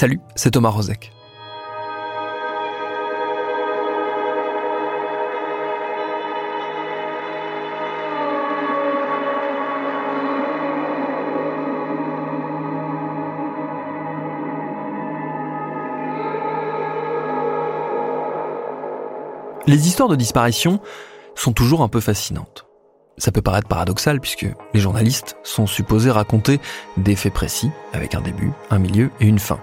Salut, c'est Thomas Rozek. Les histoires de disparition sont toujours un peu fascinantes. Ça peut paraître paradoxal puisque les journalistes sont supposés raconter des faits précis avec un début, un milieu et une fin.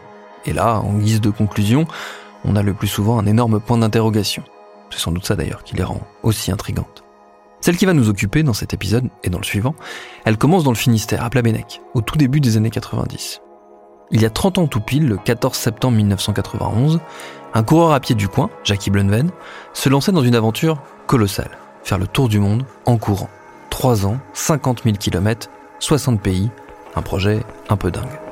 Et là, en guise de conclusion, on a le plus souvent un énorme point d'interrogation. C'est sans doute ça d'ailleurs qui les rend aussi intrigantes. Celle qui va nous occuper dans cet épisode et dans le suivant, elle commence dans le Finistère, à Plabennec, au tout début des années 90. Il y a 30 ans tout pile, le 14 septembre 1991, un coureur à pied du coin, Jackie Blunven, se lançait dans une aventure colossale, faire le tour du monde en courant. 3 ans, 50 000 km, 60 pays, un projet un peu dingue.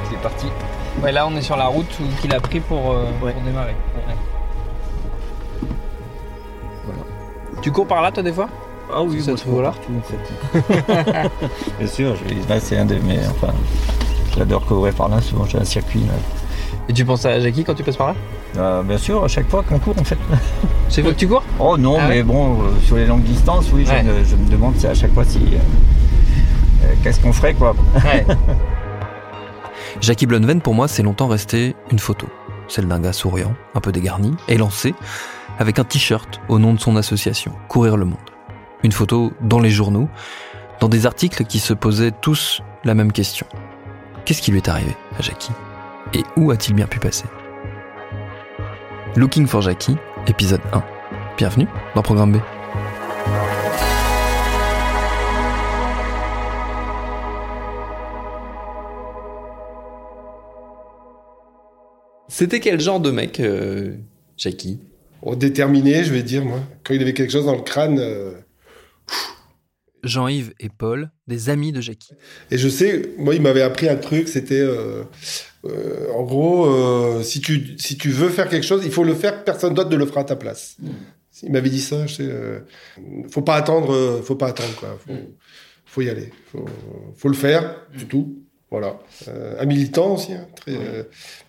Qu'il est parti. Ouais, là on est sur la route qu'il a pris pour, euh, pour démarrer. Ouais. Tu cours par là toi des fois? Ah oui, Ça moi, je cours voit là partout, en fait. Bien sûr, je- c'est un de mes. Enfin, j'adore courir par là, souvent j'ai un circuit. Là. Et tu penses à Jackie quand tu passes par là? Euh, bien sûr, à chaque fois qu'on court en fait. C'est fois que tu cours? Oh non, Ah mais ouais? bon, euh, sur les longues distances, oui, je, me, je me demande à chaque fois si. euh, Qu'est-ce qu'on ferait quoi Ouais. Jackie Blunven, pour moi, c'est longtemps resté une photo. Celle d'un gars souriant, un peu dégarni, élancé, avec un t-shirt au nom de son association, Courir le Monde. Une photo dans les journaux, dans des articles qui se posaient tous la même question. Qu'est-ce qui lui est arrivé à Jackie? Et où a-t-il bien pu passer? Looking for Jackie, épisode 1. Bienvenue dans Programme B. C'était quel genre de mec, euh, Jackie? Oh, déterminé, je vais dire, moi. Quand il avait quelque chose dans le crâne. euh, Jean-Yves et Paul, des amis de Jackie. Et je sais, moi, il m'avait appris un truc, c'était. euh, euh, en gros, euh, si, tu, si tu veux faire quelque chose, il faut le faire, personne d'autre ne le fera à ta place. Il m'avait dit ça, je sais. euh, faut pas attendre, euh, faut pas attendre, quoi. Faut, faut y aller. Faut, faut le faire, c'est tout. Voilà. Euh, un militant aussi, hein, très euh,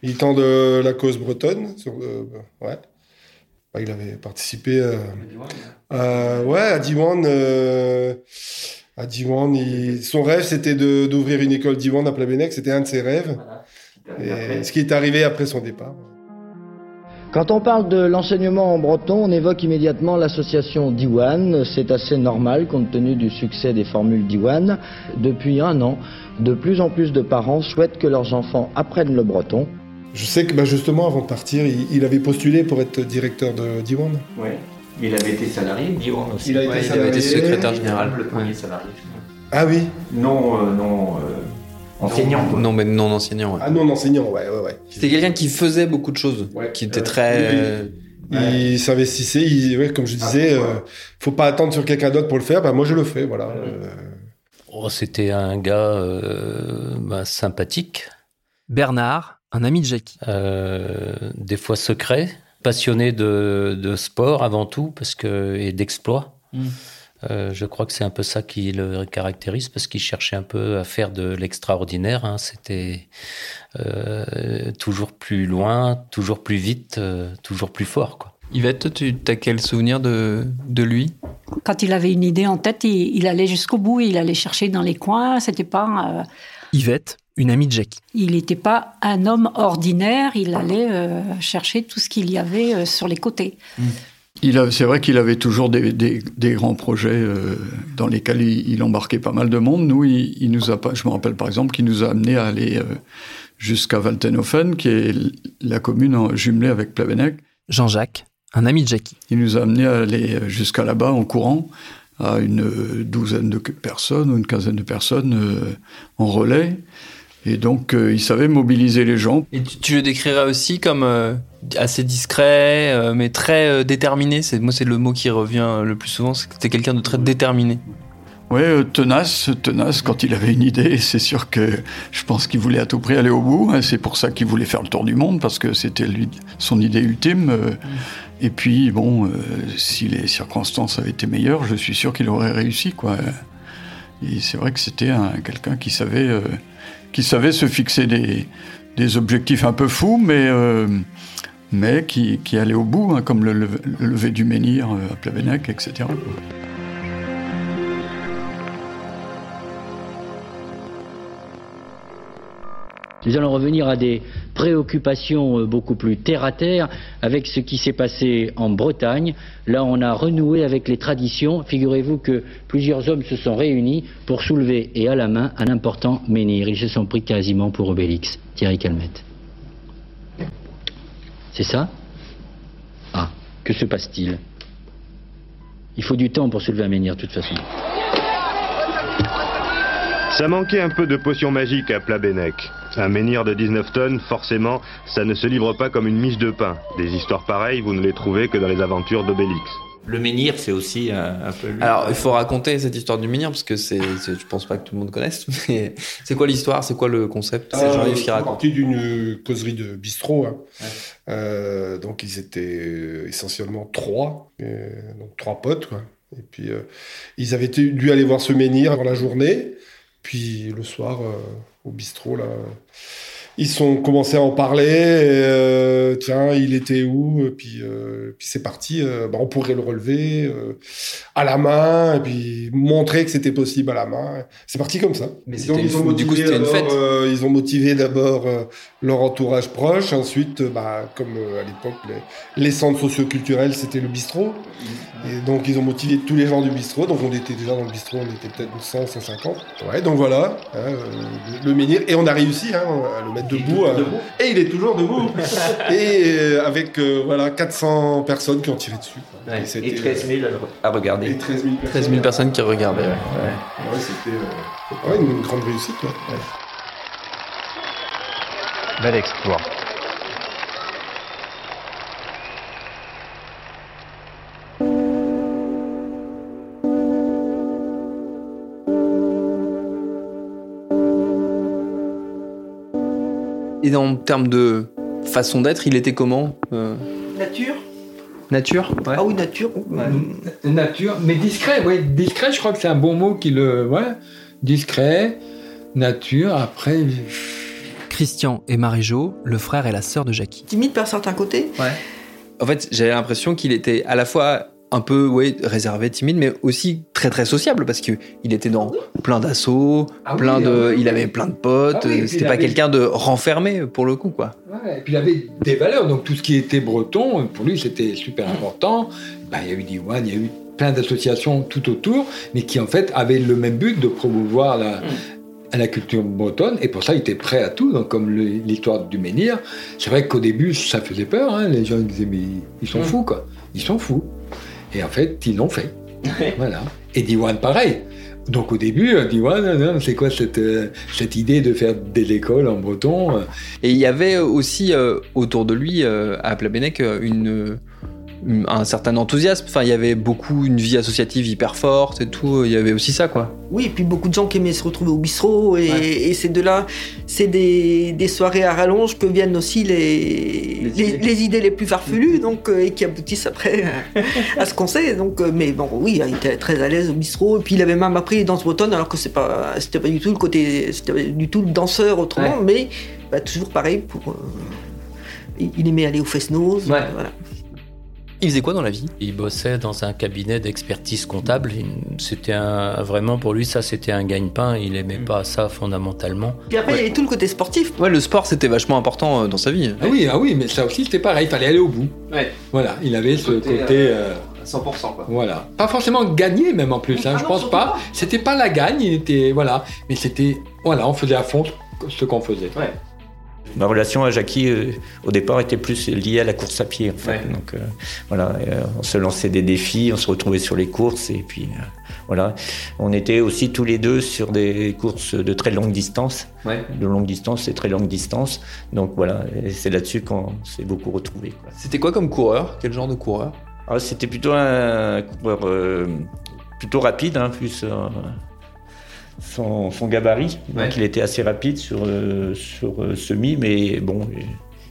militant de la cause bretonne. Sur, euh, ouais. Bah, il avait participé euh, ouais, à Diwan. à Diwan, il- son rêve, c'était de- d'ouvrir une école Diwan à Plabennec. C'était un de ses rêves. Et ce qui est arrivé après son départ. Quand on parle de l'enseignement en breton, on évoque immédiatement l'association Diwan. C'est assez normal compte tenu du succès des formules Diwan. Depuis un an, de plus en plus de parents souhaitent que leurs enfants apprennent le breton. Je sais que bah, justement, avant de partir, il, il avait postulé pour être directeur de Diwan. Oui. Il avait été salarié, Diwan aussi. Il a été Ouais, il avait été secrétaire général. Le premier salarié. Ah oui Non, euh, non, euh, enseignant. quoi. Non, mais non enseignant. ouais. Ah non, enseignant, ouais, ouais, ouais. C'était quelqu'un qui faisait beaucoup de choses, Ouais. qui était Ouais. très euh, Il s'investissait. Il, ouais, comme je disais, euh, faut pas attendre sur quelqu'un d'autre pour le faire. Bah, moi, je le fais. Voilà. Euh, Oh, C'était un gars euh, bah, sympathique, Bernard, un ami de Jackie. euh, des fois secret, passionné de, de sport avant tout parce que, et d'exploit. Mm. Euh, je crois que c'est un peu ça qui le caractérise parce qu'il cherchait un peu à faire de l'extraordinaire. hein. C'était euh, toujours plus loin, toujours plus vite, euh, toujours plus fort. Quoi. Yvette, tu as quel souvenir de, de lui? Quand il avait une idée en tête, il, il allait jusqu'au bout, il allait chercher dans les coins. C'était pas, euh, Yvette, une amie de Jackie. il n'était pas un homme ordinaire. Il allait euh, chercher tout ce qu'il y avait euh, sur les côtés. A- C'est vrai qu'il avait toujours des, des- des grands projets euh, dans lesquels il, il embarquait pas mal de monde. Nous, il, il nous a pas. Je me rappelle par exemple qu'il nous a amené à aller euh, jusqu'à Waltenhofen, qui est la commune en- jumelée avec Plavenec. Jean-Jacques, un ami de Jackie. Il nous a amené à aller euh, jusqu'à là-bas en courant à une euh, douzaine de personnes ou une quinzaine de personnes euh, en relais. Et donc, euh, il savait mobiliser les gens. Et tu, tu le décrirais aussi comme euh, assez discret, euh, mais très déterminé. C'est moi, c'est le mot qui revient le plus souvent. C'est que c'était quelqu'un de très déterminé. Euh, tenace, tenace quand il avait une idée. C'est sûr que je pense qu'il voulait à tout prix aller au bout. hein. C'est pour ça qu'il voulait faire le tour du monde parce que c'était lui son idée ultime. euh. Et puis bon, si les circonstances avaient été meilleures, je suis sûr qu'il aurait réussi, quoi. Et c'est vrai que c'était un- quelqu'un qui savait, qui savait se fixer des, objectifs un peu fous, mais euh, mais qui, allait au bout, hein, comme le, lever- le lever du menhir euh, à Plavenec, etc. Nous allons revenir à des préoccupations euh, beaucoup plus terre à terre avec ce qui s'est passé en Bretagne. Là, on a renoué avec les traditions. Figurez-vous que plusieurs hommes se sont réunis pour soulever et à la main un important menhir. Ils se sont pris quasiment pour Obélix. Thierry Calmette. C'est ça? Ah, que se passe-t-il? Il faut du temps pour soulever un menhir, de toute façon. Ça manquait un peu de potion magique à Plabennec. Un menhir de 19 tonnes, forcément, ça ne se livre pas comme une miche de pain. Des histoires pareilles, vous ne les trouvez que dans les aventures d'Obélix. Le menhir, c'est aussi un, un peu. Alors, il faut raconter cette histoire du menhir parce que c'est, c'est- je pense pas que tout le monde connaisse. Mais c'est quoi l'histoire? C'est quoi le concept? C'est Euh, Jean-Yves qui c'est raconte. parti d'une causerie de bistrot. hein. Euh, donc ils étaient euh, essentiellement trois, euh, donc trois potes. Quoi. Et puis euh, ils avaient dû aller voir ce menhir dans la journée. Puis le soir, euh, au bistrot, là, ils sont commencé à en parler. et, euh, tiens, il était où Et puis, euh, puis c'est parti. euh, bah, on pourrait le relever euh, à la main et puis montrer que c'était possible à la main. C'est parti comme ça. Mais donc, ils ont fou- du coup, motivé c'était une d'abord, fête. ils ont motivé d'abord leur entourage proche. Ensuite, bah, comme à l'époque, les, les centres socioculturels, c'était le bistrot. Et donc, ils ont motivé tous les gens du bistrot. Donc, on était déjà dans le bistrot, on était peut-être 100, 150. Ouais, donc voilà, hein, le, le menhir. Et on a réussi hein, à le mettre debout. hein. Et il est toujours debout. et euh, avec euh, voilà, 400 personnes qui ont tiré dessus. Ouais, c'était, et 13 000 à regarder. Et 13 000 13 000 personnes qui regardaient. ouais. Ouais, c'était euh, ouais, une grande réussite. ouais. Bel exploit. Et en termes de façon d'être, il était comment euh, Nature Nature ouais. Ah oui, nature. Nature, mais discret, oui. Discret, je crois que c'est un bon mot qui le. Ouais. Discret, nature, après. Christian et Marie-Jo, le frère et la sœur de Jackie. Timide par certains côtés. Ouais. En fait, j'avais l'impression qu'il était à la fois un peu ouais, réservé, timide, mais aussi très très sociable parce que il était dans plein d'assauts, Ah oui, plein de, ah oui, il avait plein de potes. Ah oui, C'était pas avait- quelqu'un de renfermé pour le coup, quoi. Ouais, et puis il avait des valeurs, donc tout ce qui était breton, pour lui c'était super important. Ben, il y a eu Diwan, il y a eu plein d'associations tout autour, mais qui en fait avaient le même but de promouvoir la, la culture bretonne, et pour ça il était prêt à tout, donc comme l'histoire du menhir. C'est vrai qu'au début ça faisait peur, hein, les gens ils disaient mais ils sont fous quoi, ils sont fous. Et en fait ils l'ont fait. voilà. Et Diwan pareil. Donc au début, euh, euh, c'est quoi cette, euh, cette idée de faire des écoles en breton euh, Et il y avait aussi euh, autour de lui, euh, à Plabennec, euh, une, un certain enthousiasme. Enfin, il y avait beaucoup une vie associative hyper forte et tout. Il y avait aussi ça, quoi. Oui, et puis beaucoup de gens qui aimaient se retrouver au bistrot. Et, et c'est de là, c'est des, des, soirées à rallonge que viennent aussi les, les, les, idées. les plus farfelues, donc, euh, et qui aboutissent après à ce qu'on sait. Donc, euh, mais bon, oui, il était très à l'aise au bistrot. Et puis il avait même appris les danses bretonnes, alors que c'est pas, c'était pas du tout le côté, c'était pas du tout le danseur autrement, mais bah, toujours pareil pour. Euh, il aimait aller au Fest-Noz. Ouais. Voilà. Il faisait quoi dans la vie? Il bossait dans un cabinet d'expertise comptable. C'était un, vraiment pour lui ça c'était un gagne-pain. Il aimait pas ça fondamentalement. Puis après ouais. il y avait tout le côté sportif. Ouais, le sport c'était vachement important dans sa vie. Ah oui, ah oui, mais ça aussi c'était pareil. Il fallait aller au bout. Ouais. Voilà, il avait ce côté. côté euh... 100% quoi. Voilà. Pas forcément gagner même en plus. Hein, Ah je non, pense pas. C'était pas la gagne. Il était voilà, mais c'était voilà, on faisait à fond ce qu'on faisait. Ouais. Ma relation à Jackie, euh, au départ, était plus liée à la course à pied. En fait. Ouais. Donc, euh, voilà, euh, on se lançait des défis, on se retrouvait sur les courses, et puis voilà. On était aussi tous les deux sur des courses de très longue distance, Ouais. de longue distance et très longue distance. Donc voilà, c'est là-dessus qu'on s'est beaucoup retrouvés. C'était quoi comme coureur? Quel genre de coureur? Ah, C'était plutôt un coureur plutôt rapide, hein, plus son, son gabarit. Ouais. Donc il était assez rapide sur, euh, sur euh, semi, mais bon,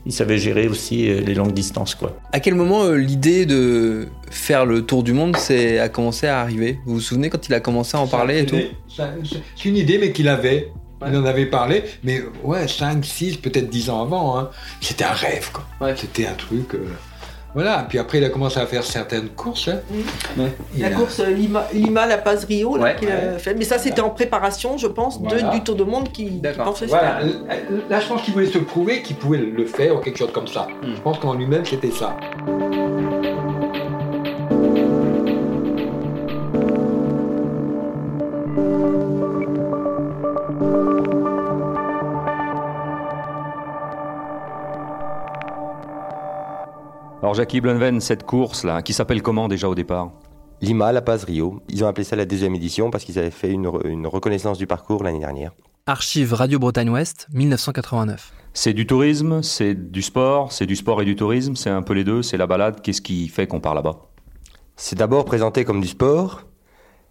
il, savait gérer aussi euh, les longues distances. Quoi. À quel moment euh, l'idée de faire le tour du monde c'est, a commencé à arriver? Vous vous souvenez quand il a commencé à en parler et tout? C'est une idée, mais qu'il avait. Il en avait parlé, mais ouais, 5, 6, peut-être 10 ans avant. hein. C'était un rêve, quoi. C'était un truc. euh, Voilà, puis après, il a commencé à faire certaines courses. hein. La course euh, Lima, Lima La Paz Rio, là, Ouais. qu'il a fait. Mais ça, c'était en préparation, je pense, de- du Tour de Monde qui, qui pensait Voilà, faire. là je pense qu'il voulait se prouver qu'il pouvait le faire ou quelque chose comme ça. Je pense qu'en lui-même c'était ça. Alors Jackie Blunven, cette course-là, qui s'appelle comment déjà au départ? Lima, La Paz, Rio. Ils ont appelé ça la deuxième édition parce qu'ils avaient fait une, re- une reconnaissance du parcours l'année dernière. Archive Radio Bretagne Ouest, 1989. C'est du tourisme, c'est du sport, c'est du sport et du tourisme, c'est un peu les deux, c'est la balade. Qu'est-ce qui fait qu'on part là-bas? C'est d'abord présenté comme du sport.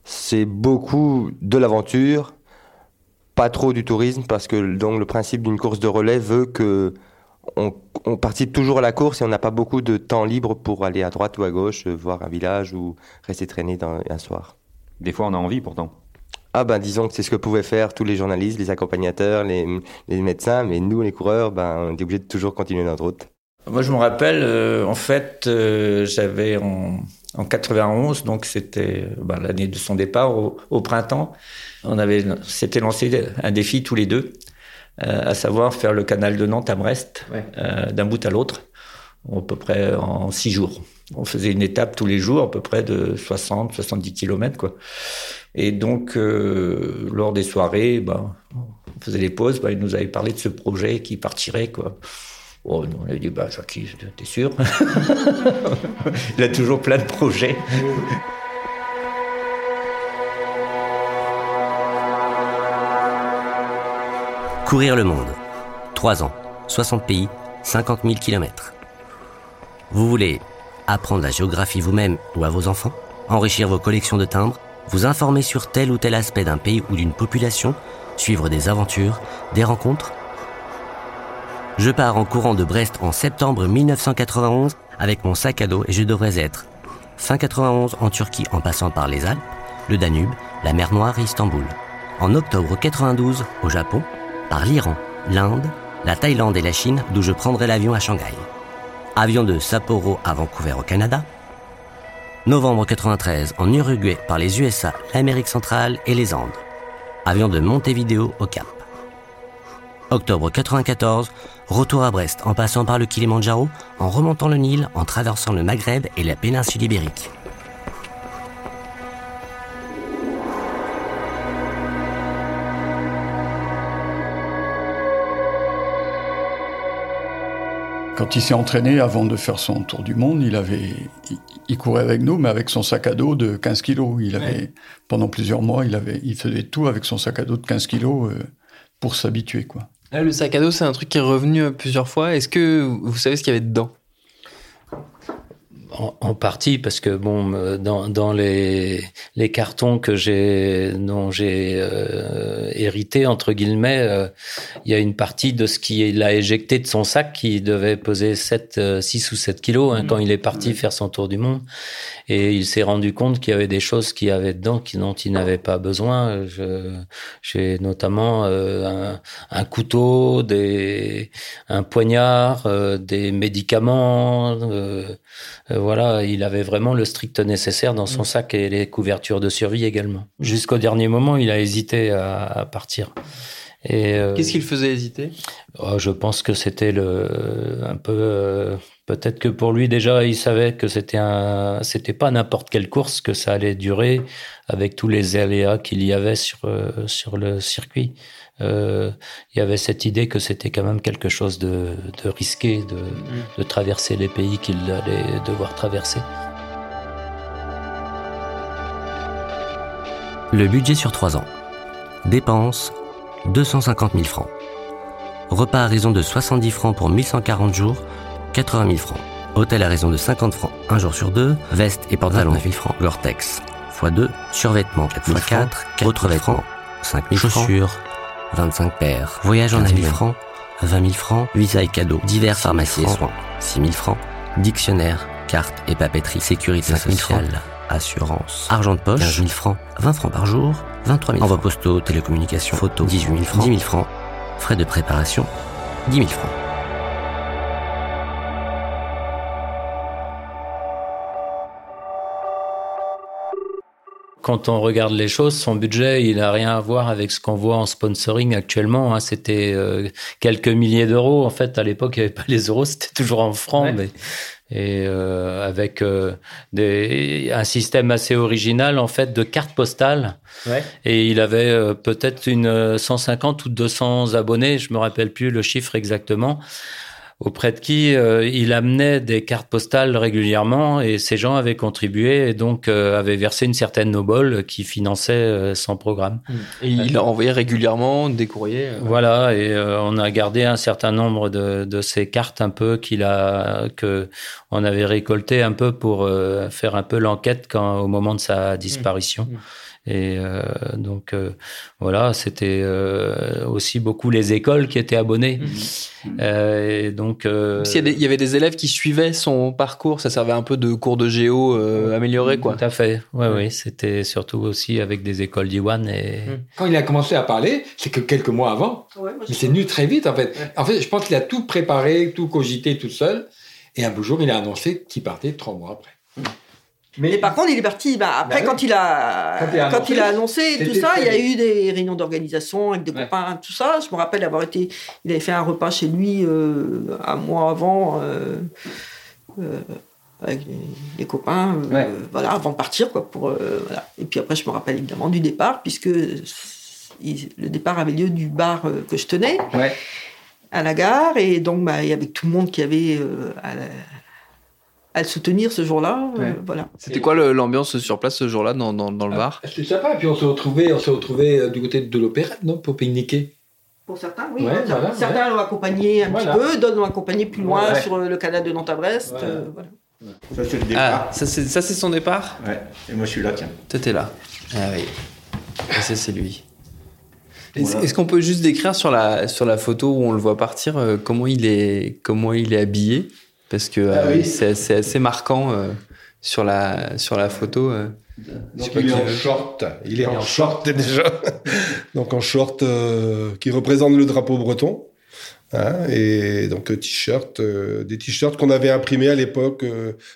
C'est beaucoup de l'aventure, pas trop du tourisme parce que donc le principe d'une course de relais veut que on, on participe toujours à la course et on n'a pas beaucoup de temps libre pour aller à droite ou à gauche, euh, voir un village ou rester traîné dans, un soir. Des fois on a envie pourtant. Ah ben disons que c'est ce que pouvaient faire tous les journalistes, les accompagnateurs, les, les médecins, mais nous les coureurs, ben on est obligés de toujours continuer notre route. Moi, je me rappelle, euh, en fait, euh, j'avais en, en 91, donc c'était bah, l'année de son départ, au, au printemps, on avait s'était lancé un défi tous les deux, à savoir faire le canal de Nantes à Brest, Ouais. euh, d'un bout à l'autre, à peu près en six jours. On faisait une étape tous les jours, à peu près de 60, 70 kilomètres, quoi. Et donc, euh, lors des soirées, ben, on faisait les pauses, ben, il nous avait parlé de ce projet qui partirait, quoi. Oh, nous, on a dit, bah, Jackie, t'es sûr? Il a toujours plein de projets. Courir le monde. 3 ans, 60 pays, 50 000 kilomètres. Vous voulez apprendre la géographie vous-même ou à vos enfants Enrichir vos collections de timbres Vous informer sur tel ou tel aspect d'un pays ou d'une population Suivre des aventures, des rencontres? Je pars en courant de Brest en septembre 1991 avec mon sac à dos et je devrais être fin 91 en Turquie en passant par les Alpes, le Danube, la mer Noire et Istanbul. En octobre 92 au Japon, par l'Iran, l'Inde, la Thaïlande et la Chine d'où je prendrai l'avion à Shanghai. Avion de Sapporo à Vancouver au Canada. Novembre 93 en Uruguay par les USA, l'Amérique centrale et les Andes. Avion de Montevideo au Cap. Octobre 94, retour à Brest en passant par le Kilimandjaro, en remontant le Nil, en traversant le Maghreb et la péninsule ibérique. Quand il s'est entraîné avant de faire son tour du monde, il avait, il, il courait avec nous, mais avec son sac à dos de 15 kilos. Il avait, Ouais. pendant plusieurs mois, il avait, il faisait tout avec son sac à dos de 15 kilos euh, pour s'habituer, quoi. Là, le sac à dos, c'est un truc qui est revenu plusieurs fois. Est-ce que vous savez ce qu'il y avait dedans? En, en, partie parce que bon, euh, dans, dans les, les cartons que j'ai dont j'ai euh, hérité entre guillemets, euh, il y a une partie de ce qu'il a éjecté de son sac qui devait peser 7, 6 ou 7 kilos hein, quand il est parti faire son tour du monde. Et il s'est rendu compte qu'il y avait des choses qu'il y avait dedans qui, dont il n'avait pas besoin. J'ai notamment un, un, couteau, des, un poignard, des médicaments. Voilà, il avait vraiment le strict nécessaire dans son mm. sac et les couvertures de survie également. Jusqu'au dernier moment, il a hésité à, à partir. Euh, Qu'est-ce qui le faisait hésiter? Oh, Je pense que c'était le un peu euh, peut-être que pour lui déjà il savait que c'était un c'était pas n'importe quelle course que ça allait durer avec tous les aléas qu'il y avait sur euh, sur le circuit. Euh, il y avait cette idée que c'était quand même quelque chose de, de risqué de, mm. de traverser les pays qu'il allait devoir traverser. Le budget sur trois ans. Dépenses 250 000 francs. Repas à raison de 70 francs pour 1140 jours, 80 000 francs. Hôtel à raison de 50 francs un jour sur deux. Veste et pantalon 000 francs. Gore-Tex x 2. Survêtements 4 x 4. Autres vêtements 5 000 Chaussures 25 paires. Voyage en 000 francs 20 000 francs. Visa et cadeaux. Divers pharmacies et soins 6 000 francs. Dictionnaire, carte et papeterie. Sécurité sociale. Assurance. Argent de poche. 15 000 francs. 20 francs par jour. 23 000 Envoi postaux, télécommunications, photos, 18 000 francs. 10 000 francs. Frais de préparation, 10 000 francs. Quand on regarde les choses, son budget, il n'a rien à voir avec ce qu'on voit en sponsoring actuellement. Hein. C'était euh, quelques milliers d'euros. En fait, à l'époque, il n'y avait pas les euros, c'était toujours en francs. Mais et euh, avec euh, des, un système assez original en fait de cartes postales. Ouais. Et il avait peut-être une 150 ou 200 abonnés, je me rappelle plus le chiffre exactement auprès de qui euh, il amenait des cartes postales régulièrement et ces gens avaient contribué et donc euh, avaient versé une certaine nobole qui finançait euh, son programme. Et il a envoyé régulièrement des courriers. Voilà, et on a gardé un certain nombre de, de ces cartes un peu qu'il a que on avait récolté un peu pour faire un peu l'enquête quand au moment de sa disparition. Mmh. Mmh. Et euh, donc euh, voilà, c'était euh, aussi beaucoup les écoles qui étaient abonnées. Et donc il y, avait des élèves qui suivaient son parcours, ça servait un peu de cours de géo amélioré quoi. Tout à fait. Ouais, oui, c'était surtout aussi avec des écoles d'Iwan et mhm. quand il a commencé à parler, c'est que quelques mois avant. mais c'est venu très vite en fait. En fait, je pense qu'il a tout préparé, tout cogité tout seul. Et un beau jour, il a annoncé qu'il partait trois mois après. Mhm. Mais par contre, il est parti. Bah, après, bah quand, il a, quand, il a annoncé, tout ça, il y a eu des réunions d'organisation avec des copains, tout ça. Je me rappelle avoir été. Il avait fait un repas chez lui euh, un mois avant. Euh, euh, avec les, copains, voilà, avant de partir, quoi, pour, voilà. Et puis après, je me rappelle évidemment du départ, puisque le départ avait lieu du bar que je tenais, ouais. à la gare, et donc, bah, avait tout le monde qui avait, à la, à le soutenir ce jour-là. Euh, voilà. C'était quoi l'ambiance sur place ce jour-là dans, dans, dans, le bar? ah, C'était sympa. Et puis on s'est retrouvés, on euh, du côté de l'opérette, non, pour pique-niquer. Pour certains, oui. certains l'ont accompagné un petit peu, d'autres l'ont accompagné plus loin sur le canal de Nantes à Brest. Euh, voilà. Ça c'est le départ. Ah, ça c'est son départ? Ouais. Et moi je suis là, tiens. T'étais là. Ah oui. Et ça c'est lui. Est-ce qu'on peut juste décrire sur la, sur la photo où on le voit partir comment il est comment il est habillé? Parce que ah euh, c'est assez marquant euh, sur, la, sur la photo. Euh. il est en short. Il est en short déjà. donc en short qui représente le drapeau breton. Hein, et donc t-shirt, des t-shirts qu'on avait imprimés à l'époque,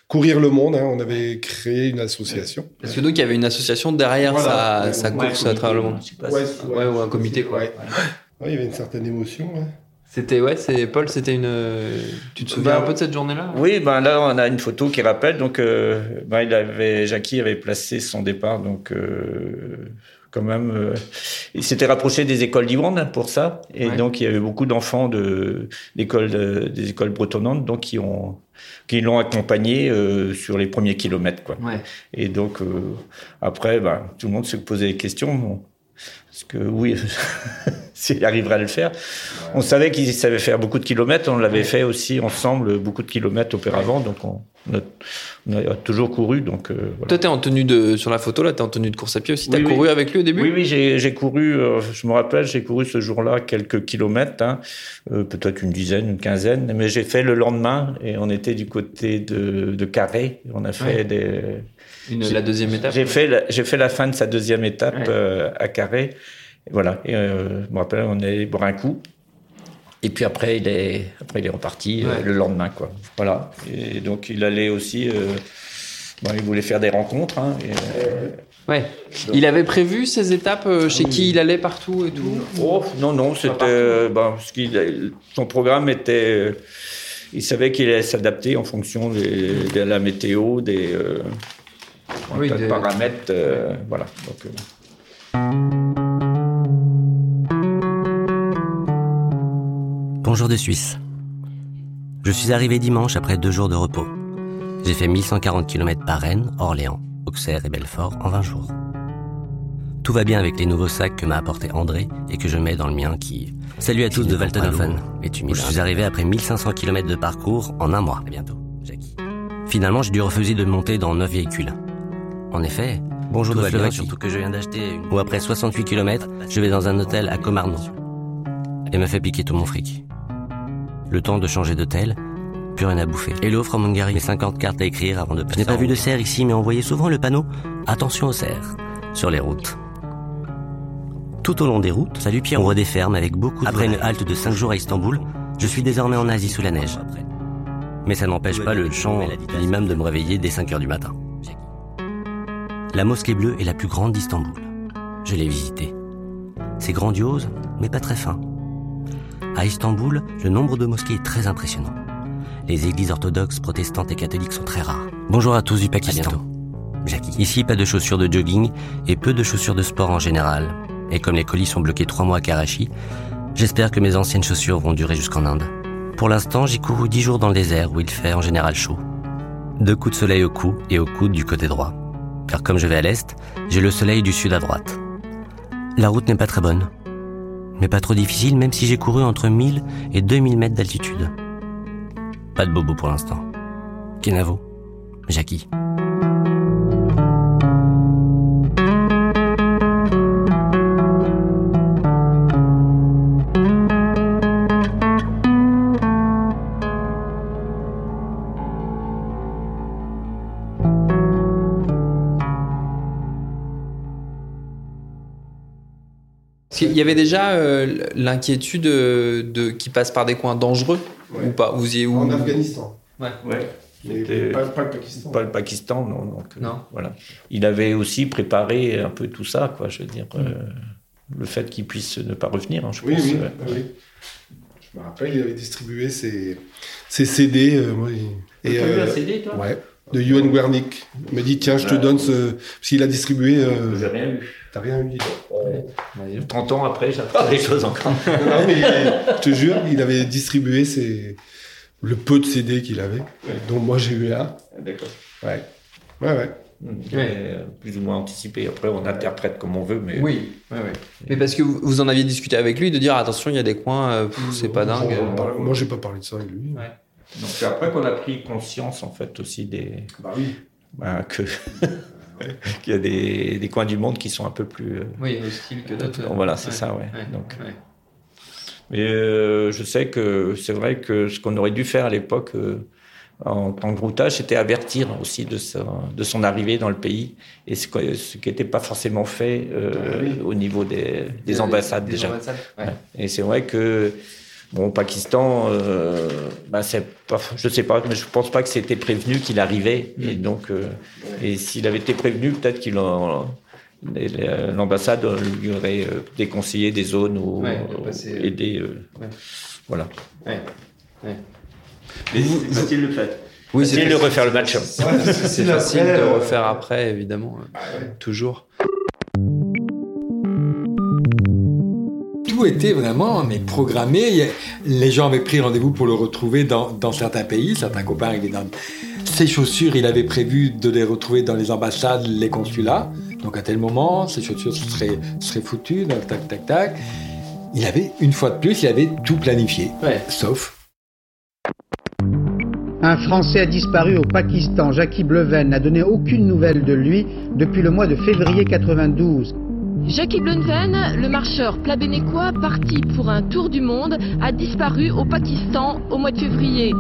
Courir le Monde. Hein, on avait créé une association. Parce que donc il y avait une association derrière sa, sa course à travers le monde. Ouais, ou un comité quoi. il y avait une certaine émotion. C'était ouais, c'est Paul, c'était une. Tu te souviens bah, un peu de cette journée-là? Oui, ben là on a une photo qui rappelle donc euh, ben, il avait Jackie avait placé son départ donc euh, quand même euh, il s'était rapproché des écoles d'Yvonne pour ça et donc il y avait beaucoup d'enfants de d'écoles des écoles bretonnantes donc qui ont qui l'ont accompagné sur les premiers kilomètres quoi. Ouais. Et donc après ben, tout le monde se posait des questions. Parce que oui, s'il arriverait à le faire. On savait qu'il savait faire beaucoup de kilomètres. On l'avait fait aussi ensemble beaucoup de kilomètres auparavant. Donc on, on a, toujours couru. Donc, euh, voilà. Toi, t'es en tenue de, sur la photo, là, t'es en tenue de course à pied aussi. T'as couru avec lui au début? Oui, oui, j'ai couru, euh, je me rappelle, j'ai couru ce jour-là quelques kilomètres, hein, euh, peut-être une dizaine, une quinzaine, mais j'ai fait le lendemain et on était du côté de, de Carré. On a fait des. Une, la deuxième étape J'ai fait, la, fait la fin de sa deuxième étape à Carré. Et voilà. Et, je me rappelle, on est allé boire un coup. Et puis après, il est, après, il est reparti euh, le lendemain, quoi. Voilà. Et donc, il allait aussi. Euh, bon, il voulait faire des rencontres. Hein, euh, ouais. il avait prévu ces étapes chez qui il allait partout et tout? Oh, Non, non, c'était. Ben, son programme était. il savait qu'il allait s'adapter en fonction de la météo, des, oui, des... paramètres. voilà. Donc, Bonjour de Suisse. Je suis arrivé dimanche après deux jours de repos. J'ai fait 1140 km par Rennes, Orléans, Auxerre et Belfort en 20 jours. Tout va bien avec les nouveaux sacs que m'a apporté André et que je mets dans le mien qui... Salut à tous de Waltenhofen et humide. Je suis arrivé après 1500 km de parcours en un mois. À bientôt, Jackie. Finalement, j'ai dû refuser de monter dans neuf véhicules. En effet, bonjour surtout que je viens d'acheter une... Ou après 68 km, je vais dans un hôtel à Komarno et me fait piquer tout mon fric. Le temps de changer d'hôtel, plus rien à bouffer. Hello from Hungary, les 50 cartes à écrire avant de passer. Je n'ai pas vu de cerf ici, mais on voyait souvent le panneau Attention aux cerfs sur les routes. Tout au long des routes, Salut Pierre, on voit des fermes avec beaucoup de... Après une halte de 5 jours à Istanbul, je suis désormais en Asie sous la neige. Mais ça n'empêche pas le chant de l'imam de me réveiller dès 5 heures du matin. La mosquée bleue est la plus grande d'Istanbul. Je l'ai visitée. C'est grandiose, mais pas très fin. À Istanbul, le nombre de mosquées est très impressionnant. Les églises orthodoxes, protestantes et catholiques sont très rares. Bonjour à tous du Pakistan. Jackie. Ici, pas de chaussures de jogging et peu de chaussures de sport en général. Et comme les colis sont bloqués trois mois à Karachi, j'espère que mes anciennes chaussures vont durer jusqu'en Inde. Pour l'instant, j'y cours dix jours dans le désert où il fait en général chaud. Deux coups de soleil au cou et au coude du côté droit. Car comme je vais à l'est, j'ai le soleil du sud à droite. La route n'est pas très bonne mais pas trop difficile même si j'ai couru entre 1000 et 2000 mètres d'altitude. Pas de bobo pour l'instant. Kenavo, Jackie. Il y avait déjà euh, l'inquiétude euh, de, qui passe par des coins dangereux ou pas vous y, En Afghanistan. Ouais. ouais. Pas, pas, le Pakistan. Pas le Pakistan, non. Donc, euh, non. voilà. Il avait aussi préparé un peu tout ça, quoi. Je veux dire, le fait qu'il puisse ne pas revenir, hein, je oui, pense. Oui, oui. Je me rappelle, il avait distribué ses, ses CD. moi, il... Et, euh, un CD, toi? Ouais de Johan Wernick. Il m'a dit, tiens, je te donne ce... Parce qu'il a distribué... Euh... J'ai rien eu. T'as rien eu oh. 30 ans après, j'apprends des choses encore. non, mais je te jure, il avait distribué ses... le peu de CD qu'il avait, dont moi j'ai eu un. D'accord. Ouais. Ouais, ouais. Mmh. Euh, plus ou moins anticipé. Après, on interprète comme on veut, mais. Oui, ouais, ouais. mais parce que vous en aviez discuté avec lui de dire attention, il y a des coins, euh, c'est pas dingue. Euh... Moi, j'ai pas parlé de ça avec lui. Ouais. Donc c'est après qu'on a pris conscience en fait aussi des bah oui. bah, que qu'il y a des, des, coins du monde qui sont un peu plus euh, oui hostiles que d'autres. Voilà c'est ouais. ça ouais. ouais. Donc mais euh, je sais que c'est vrai que ce qu'on aurait dû faire à l'époque euh, en tant que routage, c'était avertir aussi de, sa, de son arrivée dans le pays, et ce, ce qui n'était pas forcément fait euh, ah oui. au niveau des, des ambassades des déjà. Ambassades, ouais. Et c'est vrai que Bon, au Pakistan, euh, bah pas, je sais pas, mais je pense pas que c'était prévenu qu'il arrivait. Et donc, euh, et s'il avait été prévenu, peut-être qu'il l'ambassade lui aurait euh, déconseillé des zones ou ouais, aidé. Ouais. Voilà. Ouais. Mais c'est le faire. Oui, c'est facile de refaire le match. c'est facile de refaire après, évidemment. Toujours. Tout était vraiment mais programmé. Les gens avaient pris rendez-vous pour le retrouver dans, dans certains pays. Certains copains dans ses chaussures. Il avait prévu de les retrouver dans les ambassades, les consulats. Donc à tel moment, ses chaussures seraient, seraient foutues. Donc, tac, tac, tac. Il avait, une fois de plus, il avait tout planifié. Ouais. Sauf Un Français a disparu au Pakistan. Jackie Bleven n'a donné aucune nouvelle de lui depuis le mois de février 92. Jackie Bleven, le marcheur plabénécois parti pour un tour du monde, a disparu au Pakistan au mois de février.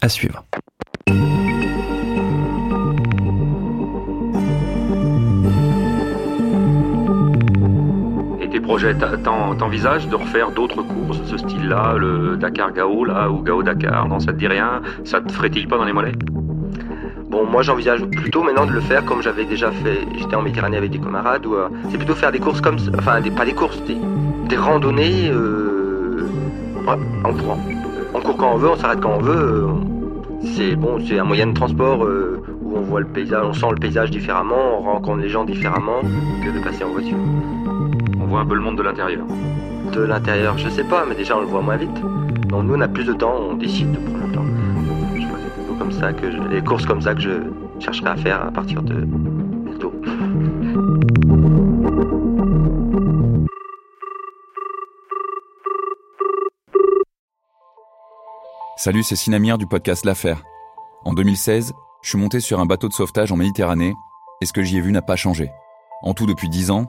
À suivre. Et tes projets, t'a- t'en- t'envisages de refaire d'autres courses de ce style-là, le Dakar-Gao, là, ou Gao-Dakar Non, ça te dit rien? Ça te frétille pas dans les mollets? Bon, moi j'envisage plutôt maintenant de le faire comme j'avais déjà fait. J'étais en Méditerranée avec des camarades. Où, euh, c'est plutôt faire des courses comme. Enfin, pas des courses, des, randonnées euh, en courant. On court quand on veut, on s'arrête quand on veut. euh, c'est bon, c'est un moyen de transport où on voit le paysage, on sent le paysage différemment, on rencontre les gens différemment que de passer en voiture. On voit un peu le monde de l'intérieur. De l'intérieur, je sais pas, mais déjà on le voit moins vite. Donc nous on a plus de temps, on décide de prendre le temps. Je crois que c'est plutôt comme ça que je, les courses comme ça que je chercherai à faire à partir de bientôt. Salut, c'est Sinamir du podcast L'Affaire. En 2016, je suis monté sur un bateau de sauvetage en Méditerranée et ce que j'y ai vu n'a pas changé. En tout, depuis 10 ans,